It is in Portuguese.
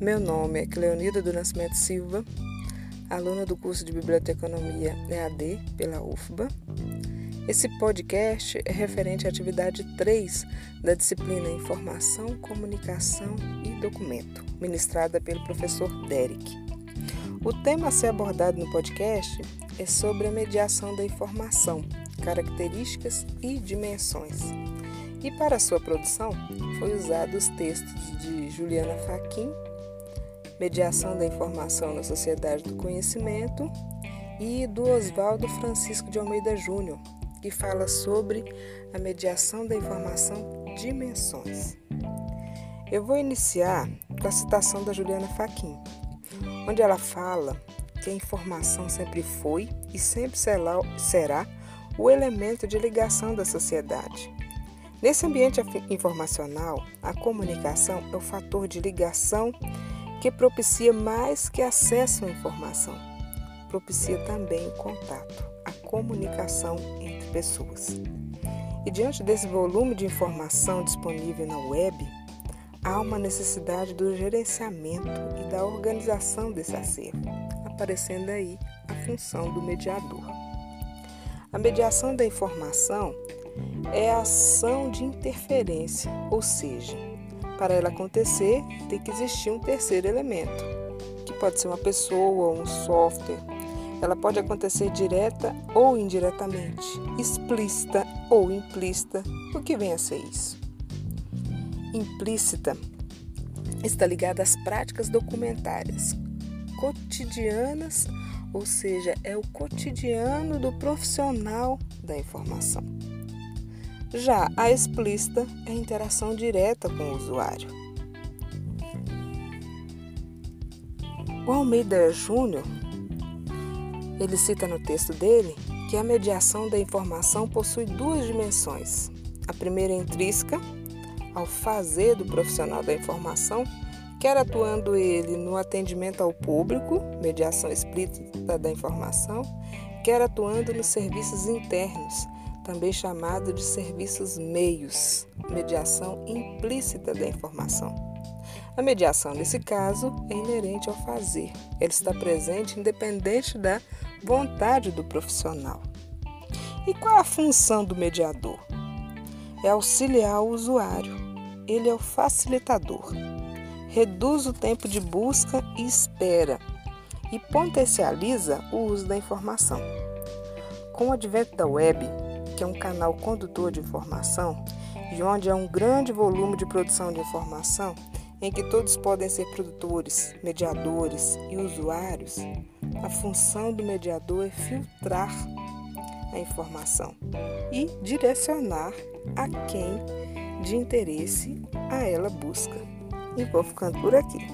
Meu nome é Cleonida do Nascimento Silva, aluna do curso de Biblioteconomia EAD pela UFBA. Esse podcast é referente à atividade 3 da disciplina Informação, Comunicação e Documento, ministrada pelo professor Derek. O tema a ser abordado no podcast é sobre a mediação da informação, características e dimensões. E para sua produção, foi usado os textos de Juliana Faquin Mediação da Informação na Sociedade do Conhecimento, e do Oswaldo Francisco de Almeida Júnior, que fala sobre a mediação da informação dimensões. Eu vou iniciar com a citação da Juliana Faquin, onde ela fala que a informação sempre foi e sempre será o elemento de ligação da sociedade. Nesse ambiente informacional, a comunicação é o fator de ligação que propicia mais que acesso à informação, propicia também o contato, a comunicação entre pessoas. E diante desse volume de informação disponível na web, há uma necessidade do gerenciamento e da organização desse acervo, aparecendo aí a função do mediador. A mediação da informação é a ação de interferência, ou seja, para ela acontecer, tem que existir um terceiro elemento, que pode ser uma pessoa um software. Ela pode acontecer direta ou indiretamente, explícita ou implícita. O que vem a ser isso? Implícita está ligada às práticas documentárias cotidianas, ou seja, é o cotidiano do profissional da informação. Já a explícita é a interação direta com o usuário. O Almeida Júnior, ele cita no texto dele que a mediação da informação possui duas dimensões. A primeira é intrínseca, ao fazer do profissional da informação, quer atuando ele no atendimento ao público, mediação explícita da informação, quer atuando nos serviços internos, também chamado de serviços meios, mediação implícita da informação. A mediação, nesse caso, é inerente ao fazer. Ela está presente independente da vontade do profissional. E qual a função do mediador? É auxiliar o usuário. Ele é o facilitador. Reduz o tempo de busca e espera e potencializa o uso da informação. Com o advento da web, que é um canal condutor de informação e onde há um grande volume de produção de informação, em que todos podem ser produtores, mediadores e usuários, a função do mediador é filtrar a informação e direcionar a quem de interesse a ela busca. E vou ficando por aqui.